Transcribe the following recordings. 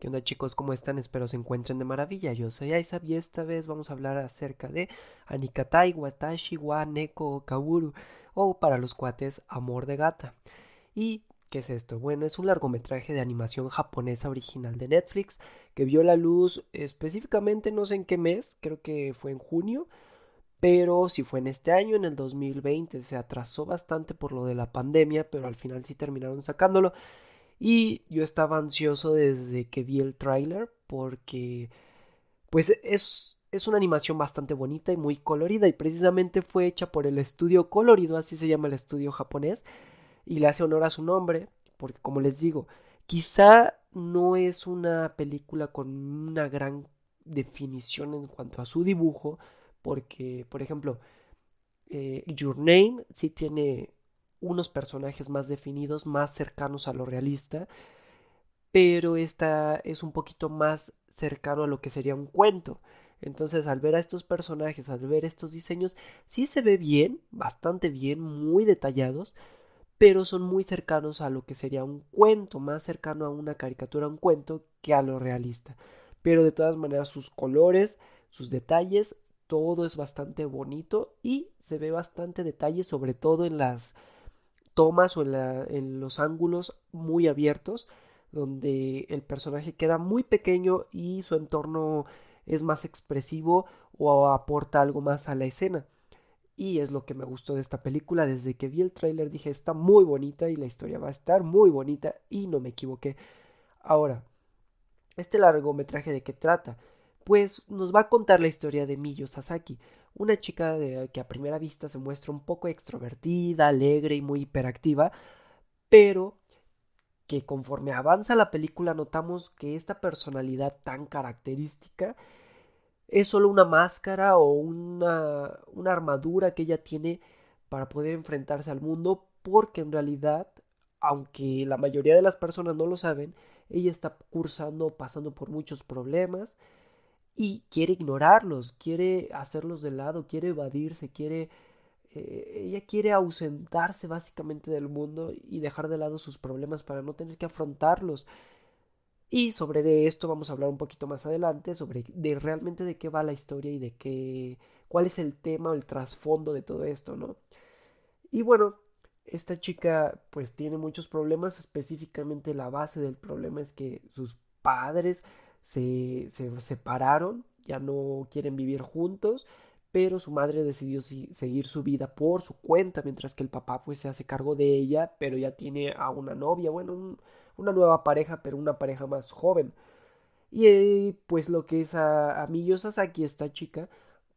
¿Qué onda chicos? ¿Cómo están? Espero se encuentren de maravilla. Yo soy Aisab y esta vez vamos a hablar acerca de Anikatai, Watashi, wa Neko, Kaworu o para los cuates Amor de Gata. ¿Y qué es esto? Bueno, es un largometraje de animación japonesa original de Netflix que vio la luz específicamente no sé en qué mes, creo que fue en junio, pero si fue en este año, en el 2020, se atrasó bastante por lo de la pandemia, pero al final sí terminaron sacándolo. Y yo estaba ansioso desde que vi el tráiler porque pues es, es una animación bastante bonita y muy colorida y precisamente fue hecha por el estudio colorido, así se llama el estudio japonés, y le hace honor a su nombre, porque como les digo, quizá no es una película con una gran definición en cuanto a su dibujo, porque, por ejemplo, eh, Your Name sí tiene unos personajes más definidos, más cercanos a lo realista, pero esta es un poquito más cercano a lo que sería un cuento. Entonces, al ver a estos personajes, al ver estos diseños, sí se ve bien, bastante bien, muy detallados, pero son muy cercanos a lo que sería un cuento, más cercano a una caricatura, un cuento, que a lo realista. Pero de todas maneras, sus colores, sus detalles, todo es bastante bonito y se ve bastante detalle, sobre todo en las tomas o en, los ángulos muy abiertos donde el personaje queda muy pequeño y su entorno es más expresivo o aporta algo más a la escena. Y es lo que me gustó de esta película. Desde que vi el tráiler dije está muy bonita y la historia va a estar muy bonita y no me equivoqué. Ahora, este largometraje de qué trata? Pues nos va a contar la historia de Miyo Sasaki, una chica que a primera vista se muestra un poco extrovertida, alegre y muy hiperactiva, pero que conforme avanza la película notamos que esta personalidad tan característica es solo una máscara o una, una armadura que ella tiene para poder enfrentarse al mundo porque en realidad, aunque la mayoría de las personas no lo saben, ella está cursando, pasando por muchos problemas, y quiere ignorarlos, quiere hacerlos de lado, quiere evadirse, quiere... Eh, ella quiere ausentarse básicamente del mundo y dejar de lado sus problemas para no tener que afrontarlos. Y sobre de esto vamos a hablar un poquito más adelante, sobre de realmente de qué va la historia y de qué, cuál es el tema o el trasfondo de todo esto, ¿no? Y bueno, esta chica pues tiene muchos problemas, específicamente la base del problema es que sus padres se, se separaron, ya no quieren vivir juntos, pero su madre decidió seguir su vida por su cuenta, mientras que el papá pues se hace cargo de ella, pero ya tiene a una novia, bueno, una nueva pareja, pero una pareja más joven. Y eh, pues lo que es a, a Miyo Sasaki, esta chica,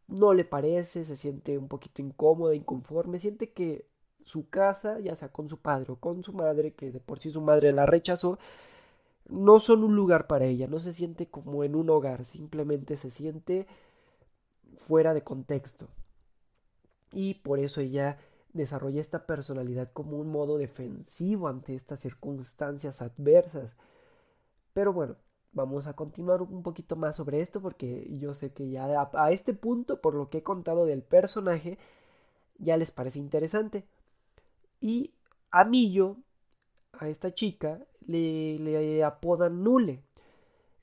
no le parece, se siente un poquito incómoda, inconforme, siente que su casa, ya sea con su padre o con su madre, que de por sí su madre la rechazó, no son un lugar para ella, no se siente como en un hogar, simplemente se siente fuera de contexto. Y por eso ella desarrolla esta personalidad como un modo defensivo ante estas circunstancias adversas. Pero bueno, vamos a continuar un poquito más sobre esto porque yo sé que ya a, a este punto, por lo que he contado del personaje, ya les parece interesante. Y a Millo, a esta chica, le, apodan Nule.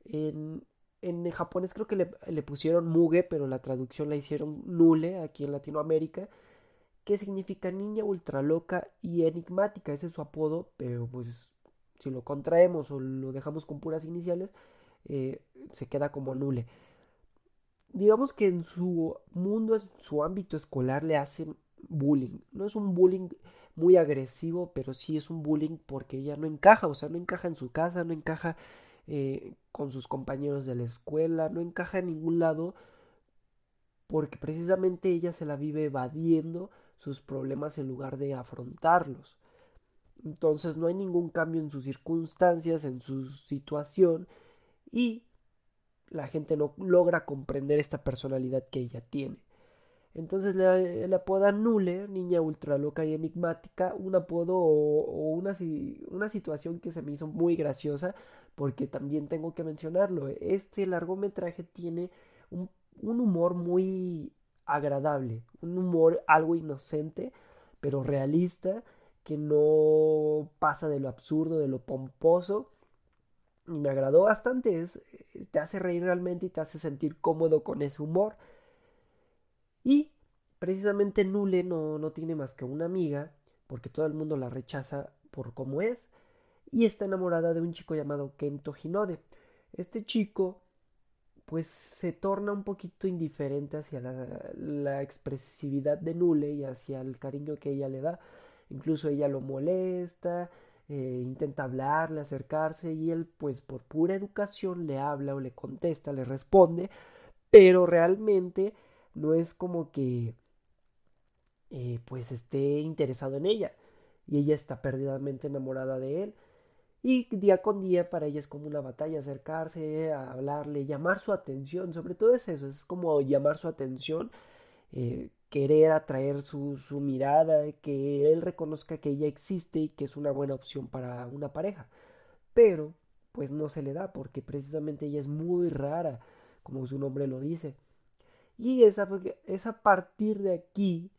En, en japonés creo que le, pusieron Muge, pero la traducción la hicieron Nule aquí en Latinoamérica, que significa niña ultra loca y enigmática. Ese es su apodo, pero pues si lo contraemos o lo dejamos con puras iniciales, eh, se queda como Nule. Digamos que en su mundo, en su ámbito escolar le hacen bullying. No es un bullying muy agresivo, pero sí es un bullying porque ella no encaja, o sea, no encaja en su casa, no encaja eh, con sus compañeros de la escuela, no encaja en ningún lado porque precisamente ella se la vive evadiendo sus problemas en lugar de afrontarlos. Entonces no hay ningún cambio en sus circunstancias, en su situación y la gente no logra comprender esta personalidad que ella tiene. Entonces le, le apodan Nule, niña ultra loca y enigmática, un apodo o, una, una situación que se me hizo muy graciosa, porque también tengo que mencionarlo. Este largometraje tiene un, un humor muy agradable, un humor algo inocente, pero realista, que no pasa de lo absurdo, de lo pomposo, me agradó bastante, es, te hace reír realmente y te hace sentir cómodo con ese humor. Y precisamente Nule no, no tiene más que una amiga, porque todo el mundo la rechaza por cómo es, y está enamorada de un chico llamado Kento Hinode. Este chico pues se torna un poquito indiferente hacia la, expresividad de Nule y hacia el cariño que ella le da. Incluso ella lo molesta, eh, intenta hablarle, acercarse y él pues por pura educación le habla o le contesta, le responde, pero realmente no es como que eh, pues esté interesado en ella y ella está perdidamente enamorada de él y día con día para ella es como una batalla acercarse, a hablarle, llamar su atención, sobre todo es eso, es como llamar su atención, eh, querer atraer su, su mirada, que él reconozca que ella existe y que es una buena opción para una pareja. Pero, pues no se le da, porque precisamente ella es muy rara, como su nombre lo dice. Y es es a partir de aquí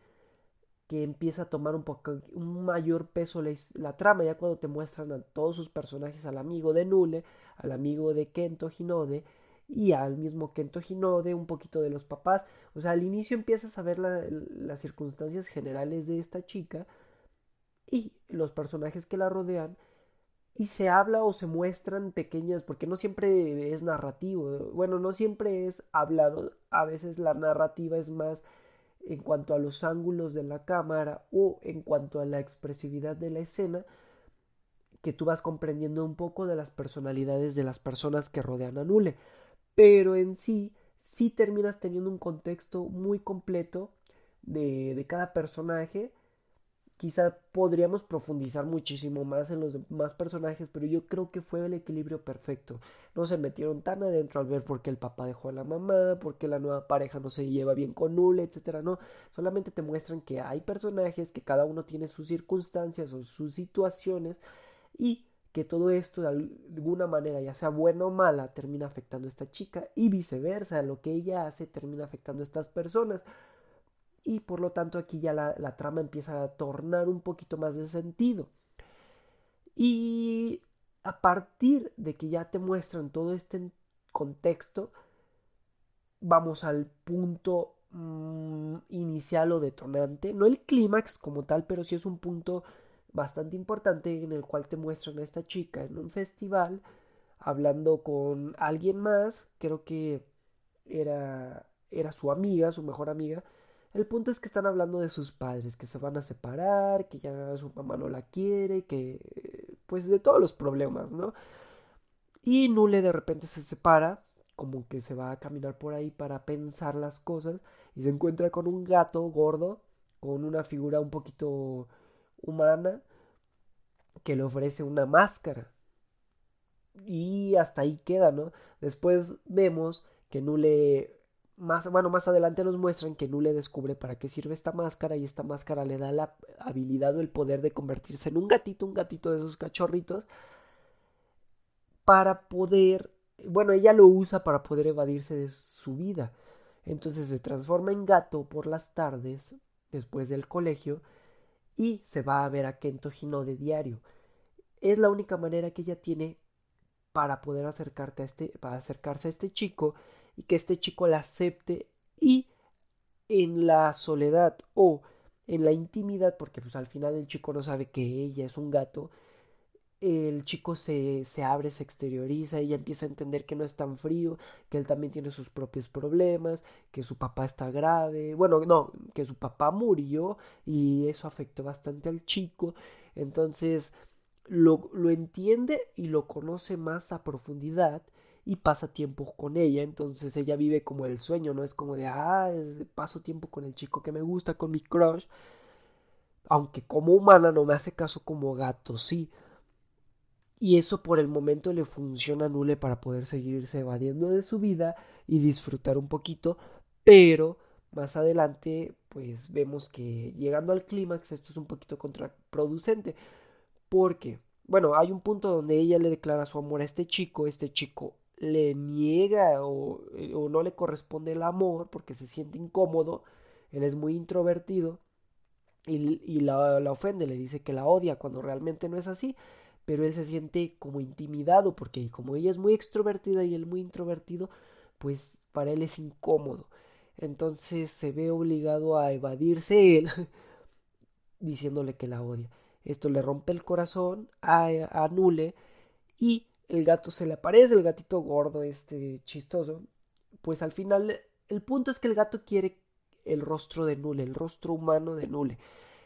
que empieza a tomar un, poco, un mayor peso la, trama, ya cuando te muestran a todos sus personajes, al amigo de Nule, al amigo de Kento Hinode y al mismo Kento Hinode, un poquito de los papás. O sea, al inicio empiezas a ver las circunstancias generales de esta chica y los personajes que la rodean y se habla o se muestran pequeñas, porque no siempre es narrativo, bueno, no siempre es hablado, a veces la narrativa es más en cuanto a los ángulos de la cámara o en cuanto a la expresividad de la escena, que tú vas comprendiendo un poco de las personalidades de las personas que rodean a Nule. Pero en sí, sí terminas teniendo un contexto muy completo de, de cada personaje Quizá podríamos profundizar muchísimo más en los demás personajes, pero yo creo que fue el equilibrio perfecto. No se metieron tan adentro al ver por qué el papá dejó a la mamá, por qué la nueva pareja no se lleva bien con Nule, etcétera. No, solamente te muestran que hay personajes que cada uno tiene sus circunstancias o sus situaciones y que todo esto de alguna manera, ya sea buena o mala, termina afectando a esta chica y viceversa, lo que ella hace termina afectando a estas personas y por lo tanto aquí ya la, trama empieza a tornar un poquito más de sentido. Y a partir de que ya te muestran todo este contexto, vamos al punto mm, inicial o detonante, no el clímax como tal, pero sí es un punto bastante importante en el cual te muestran a esta chica en un festival hablando con alguien más, creo que era, era su amiga, su mejor amiga, el punto es que están hablando de sus padres, que se van a separar, que ya su mamá no la quiere, que pues de todos los problemas, ¿no? Y Nule de repente se separa, como que se va a caminar por ahí para pensar las cosas y se encuentra con un gato gordo, con una figura un poquito humana, que le ofrece una máscara. Y hasta ahí queda, ¿no? Después vemos que Nule más, bueno, más adelante nos muestran que Nule descubre para qué sirve esta máscara y esta máscara le da la habilidad o el poder de convertirse en un gatito, un gatito de esos cachorritos, para poder, bueno, ella lo usa para poder evadirse de su vida. Entonces se transforma en gato por las tardes, después del colegio, y se va a ver a Kento Hino de diario. Es la única manera que ella tiene para poder acercarte a este, para acercarse a este chico y que este chico la acepte y en la soledad o en la intimidad, porque pues al final el chico no sabe que ella es un gato, el chico se, se abre, se exterioriza, ella empieza a entender que no es tan frío, que él también tiene sus propios problemas, que su papá está grave, bueno, no, que su papá murió y eso afectó bastante al chico, entonces lo, lo entiende y lo conoce más a profundidad y pasa tiempo con ella, entonces ella vive como el sueño, no es como de, ah, paso tiempo con el chico que me gusta, con mi crush, aunque como humana no me hace caso como gato, sí. Y eso por el momento le funciona a Nule para poder seguirse evadiendo de su vida y disfrutar un poquito, pero más adelante pues vemos que llegando al clímax esto es un poquito contraproducente porque bueno, hay un punto donde ella le declara su amor a este chico, este chico le niega eh, o, no le corresponde el amor porque se siente incómodo, él es muy introvertido y, la, la, ofende, le dice que la odia cuando realmente no es así, pero él se siente como intimidado porque como ella es muy extrovertida y él muy introvertido, pues para él es incómodo. Entonces se ve obligado a evadirse él diciéndole que la odia. Esto le rompe el corazón a, a Nule y el gato se le aparece, el gatito gordo, este chistoso. Pues al final, el punto es que el gato quiere el rostro de Nule, el rostro humano de Nule.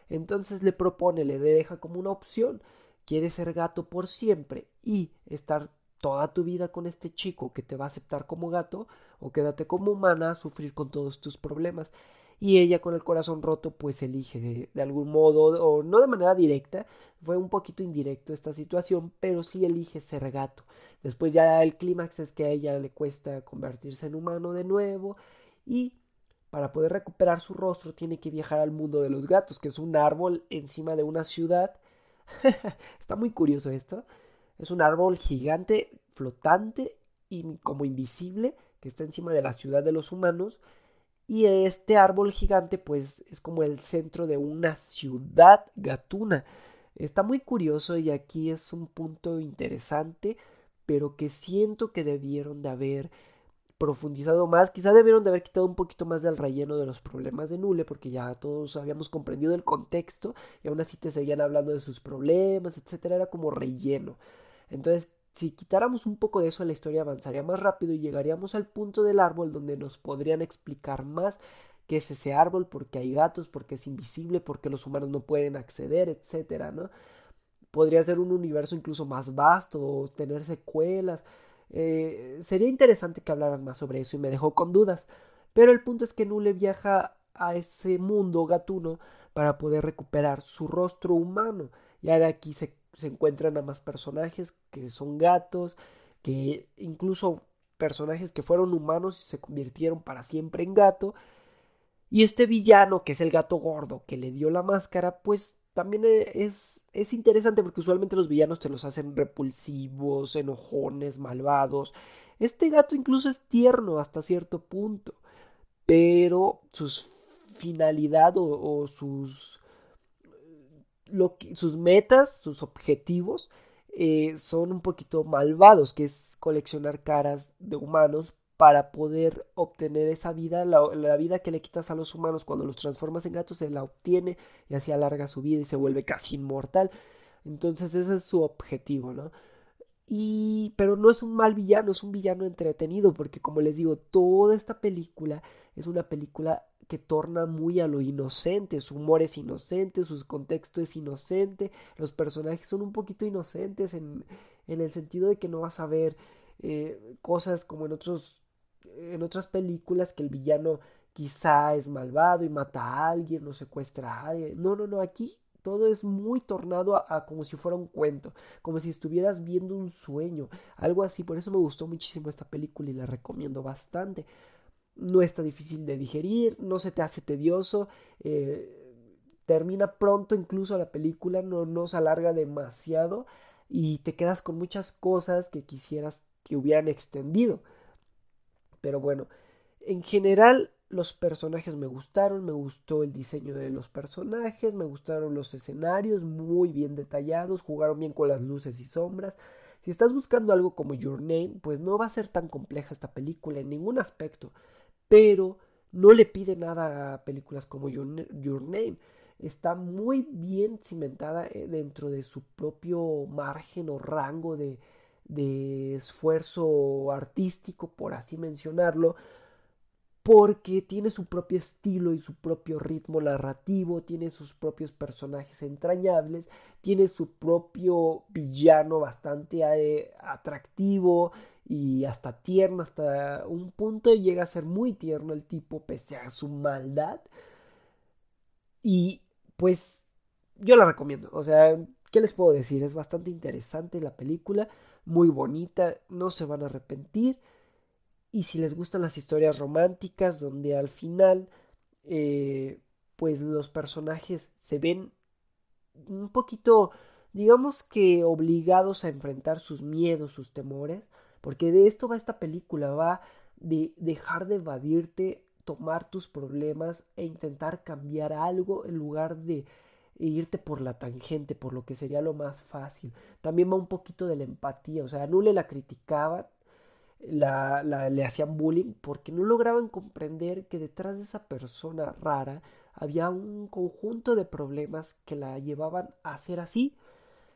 Entonces le propone, le deja como una opción. Quieres ser gato por siempre y estar toda tu vida con este chico que te va a aceptar como gato o quédate como humana a sufrir con todos tus problemas y ella con el corazón roto pues elige de, algún modo o no de manera directa fue un poquito indirecto esta situación pero sí elige ser gato. Después ya el clímax es que a ella le cuesta convertirse en humano de nuevo y para poder recuperar su rostro tiene que viajar al mundo de los gatos que es un árbol encima de una ciudad. Está muy curioso esto. Es un árbol gigante flotante y como invisible que está encima de la ciudad de los humanos y este árbol gigante pues es como el centro de una ciudad gatuna. Está muy curioso y aquí es un punto interesante, pero que siento que debieron de haber profundizado más. Quizá debieron de haber quitado un poquito más del relleno de los problemas de Nule, porque ya todos habíamos comprendido el contexto y aún así te seguían hablando de sus problemas, etcétera. Era como relleno. Entonces si quitáramos un poco de eso, la historia avanzaría más rápido y llegaríamos al punto del árbol donde nos podrían explicar más qué es ese árbol, por qué hay gatos, por qué es invisible, por qué los humanos no pueden acceder, etcétera, ¿no? Podría ser un universo incluso más vasto o tener secuelas. Eh, sería interesante que hablaran más sobre eso y me dejó con dudas. Pero el punto es que Nule viaja a ese mundo gatuno para poder recuperar su rostro humano. Y ahora aquí se se encuentran a más personajes que son gatos, que incluso personajes que fueron humanos y se convirtieron para siempre en gato. Y este villano, que es el gato gordo, que le dio la máscara, pues también e, es, es interesante porque usualmente los villanos te los hacen repulsivos, enojones, malvados. Este gato incluso es tierno hasta cierto punto, pero sus finalidad o sus sus metas, sus objetivos eh, son un poquito malvados, que es coleccionar caras de humanos para poder obtener esa vida, la, vida que le quitas a los humanos cuando los transformas en gatos, se la obtiene y así alarga su vida y se vuelve casi inmortal. Entonces ese es su objetivo, ¿no? Y, pero no es un mal villano, es un villano entretenido, porque como les digo, toda esta película es una película que torna muy a lo inocente, su humor es inocente, su contexto es inocente, los personajes son un poquito inocentes en, en el sentido de que no vas a ver eh, cosas como en otros en otras películas que el villano quizá es malvado y mata a alguien o secuestra a alguien. No, no, no, aquí todo es muy tornado a, a, como si fuera un cuento, como si estuvieras viendo un sueño, algo así. Por eso me gustó muchísimo esta película y la recomiendo bastante no está difícil de digerir, no se te hace tedioso, eh, termina pronto incluso la película, no, no se alarga demasiado y te quedas con muchas cosas que quisieras que hubieran extendido. Pero bueno, en general los personajes me gustaron, me gustó el diseño de los personajes, me gustaron los escenarios muy bien detallados, jugaron bien con las luces y sombras. Si estás buscando algo como Your Name, pues no va a ser tan compleja esta película en ningún aspecto pero no le pide nada a películas como Your, Name. Está muy bien cimentada eh, dentro de su propio margen o rango de, de esfuerzo artístico, por así mencionarlo, porque tiene su propio estilo y su propio ritmo narrativo, tiene sus propios personajes entrañables, tiene su propio villano bastante eh, atractivo, y hasta tierno, hasta un punto llega a ser muy tierno el tipo pese a su maldad. Y pues yo la recomiendo, o sea, ¿qué les puedo decir? Es bastante interesante la película, muy bonita, no se van a arrepentir. Y si les gustan las historias románticas, donde al final, eh, pues los personajes se ven un poquito, digamos que obligados a enfrentar sus miedos, sus temores, porque de esto va esta película, va de dejar de evadirte, tomar tus problemas e intentar cambiar algo en lugar de irte por la tangente, por lo que sería lo más fácil. También va un poquito de la empatía, o sea, a Nule la criticaban, la, le hacían bullying porque no lograban comprender que detrás de esa persona rara había un conjunto de problemas que la llevaban a ser así.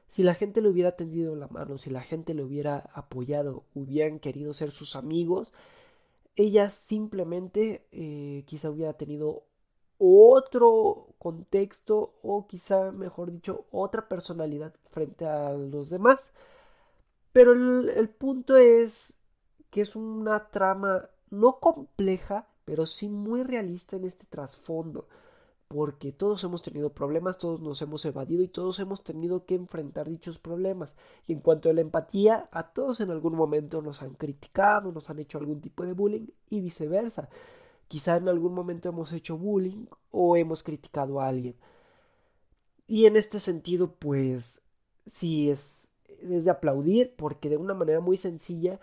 Si la gente le hubiera tendido la mano, si la gente le hubiera apoyado, hubieran querido ser sus amigos, ella simplemente eh, quizá hubiera tenido otro contexto o quizá, mejor dicho, otra personalidad frente a los demás. Pero el, el punto es que es una trama no compleja, pero sí muy realista en este trasfondo porque todos hemos tenido problemas, todos nos hemos evadido y todos hemos tenido que enfrentar dichos problemas. Y en cuanto a la empatía, a todos en algún momento nos han criticado, nos han hecho algún tipo de bullying y viceversa. Quizá en algún momento hemos hecho bullying o hemos criticado a alguien. Y en este sentido, pues sí es, es de aplaudir porque de una manera muy sencilla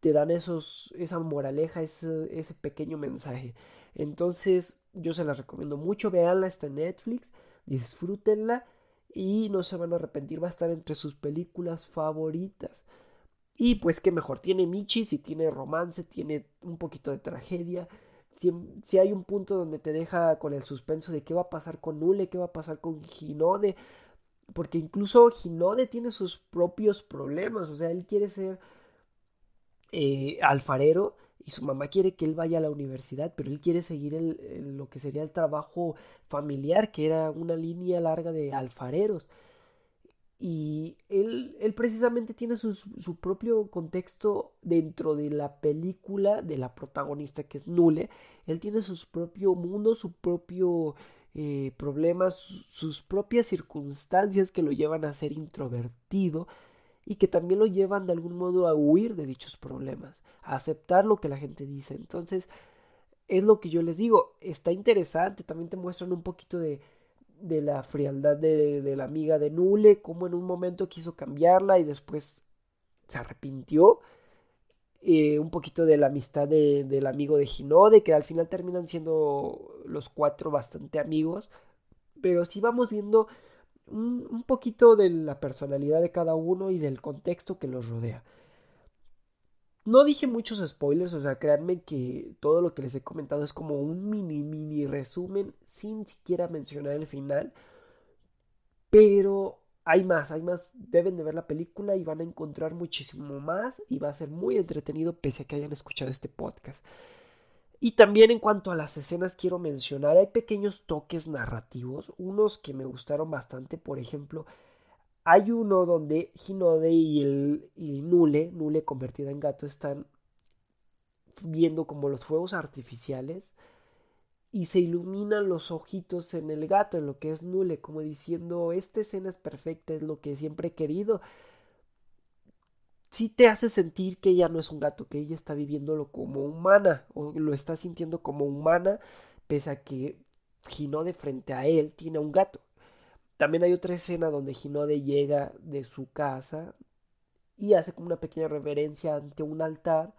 te dan esos, esa moraleja, ese, ese pequeño mensaje. Entonces, yo se las recomiendo mucho, veanla, está en Netflix, disfrútenla y no se van a arrepentir, va a estar entre sus películas favoritas. Y pues qué mejor, tiene Michi, si tiene romance, tiene un poquito de tragedia, si, hay un punto donde te deja con el suspenso de qué va a pasar con Nule, qué va a pasar con Ginode, porque incluso Ginode tiene sus propios problemas, o sea, él quiere ser eh, alfarero y su mamá quiere que él vaya a la universidad, pero él quiere seguir lo que sería el trabajo familiar, que era una línea larga de alfareros. Y él, él precisamente tiene su, su, propio contexto dentro de la película de la protagonista que es Nule. Él tiene su propio mundo, su propio eh, problemas, sus propias circunstancias que lo llevan a ser introvertido y que también lo llevan de algún modo a huir de dichos problemas aceptar lo que la gente dice. Entonces, es lo que yo les digo, está interesante, también te muestran un poquito de, de la frialdad de, de, la amiga de Nule, como en un momento quiso cambiarla y después se arrepintió. Eh, un poquito de la amistad de, del amigo de Ginode, que al final terminan siendo los cuatro bastante amigos. Pero sí vamos viendo un, un poquito de la personalidad de cada uno y del contexto que los rodea. No dije muchos spoilers, o sea, créanme que todo lo que les he comentado es como un mini, mini resumen sin siquiera mencionar el final. Pero hay más, hay más. Deben de ver la película y van a encontrar muchísimo más y va a ser muy entretenido pese a que hayan escuchado este podcast. Y también en cuanto a las escenas quiero mencionar, hay pequeños toques narrativos, unos que me gustaron bastante, por ejemplo, hay uno donde Hinode y, el, y Nule, Nule convertida en gato, están viendo como los fuegos artificiales y se iluminan los ojitos en el gato, en lo que es Nule, como diciendo, esta escena es perfecta, es lo que siempre he querido. Sí te hace sentir que ella no es un gato, que ella está viviéndolo como humana, o lo está sintiendo como humana, pese a que Hinode frente a él tiene un gato. También hay otra escena donde Hinode llega de su casa y hace como una pequeña reverencia ante un altar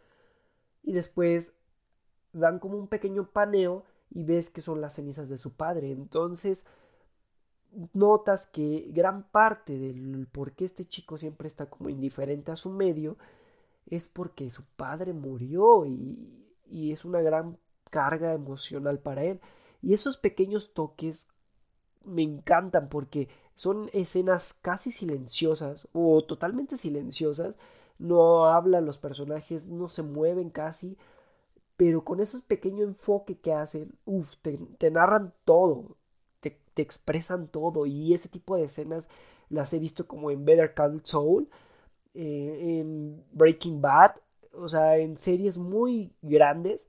y después dan como un pequeño paneo y ves que son las cenizas de su padre. Entonces notas que gran parte del por qué este chico siempre está como indiferente a su medio es porque su padre murió y, y es una gran carga emocional para él. Y esos pequeños toques me encantan porque son escenas casi silenciosas o totalmente silenciosas. No hablan los personajes, no se mueven casi. Pero con esos pequeños enfoque que hacen, uff, te, narran todo, te, expresan todo. Y ese tipo de escenas las he visto como en Better Call Saul, eh, en Breaking Bad, o sea, en series muy grandes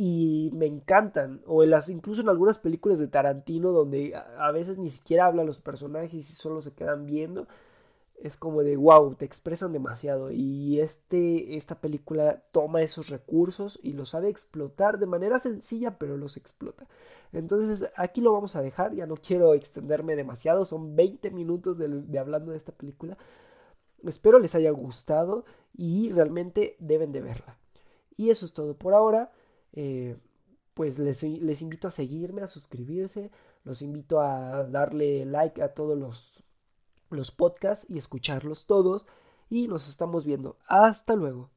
y me encantan. O en las, incluso en algunas películas de Tarantino donde a, veces ni siquiera hablan los personajes y solo se quedan viendo. Es como de wow, te expresan demasiado. Y este, esta película toma esos recursos y los sabe explotar de manera sencilla, pero los explota. Entonces aquí lo vamos a dejar. Ya no quiero extenderme demasiado. Son 20 minutos de, de hablando de esta película. Espero les haya gustado y realmente deben de verla. Y eso es todo por ahora. Eh, pues les, les invito a seguirme, a suscribirse. Los invito a darle like a todos los, los podcasts y escucharlos todos. Y nos estamos viendo. Hasta luego.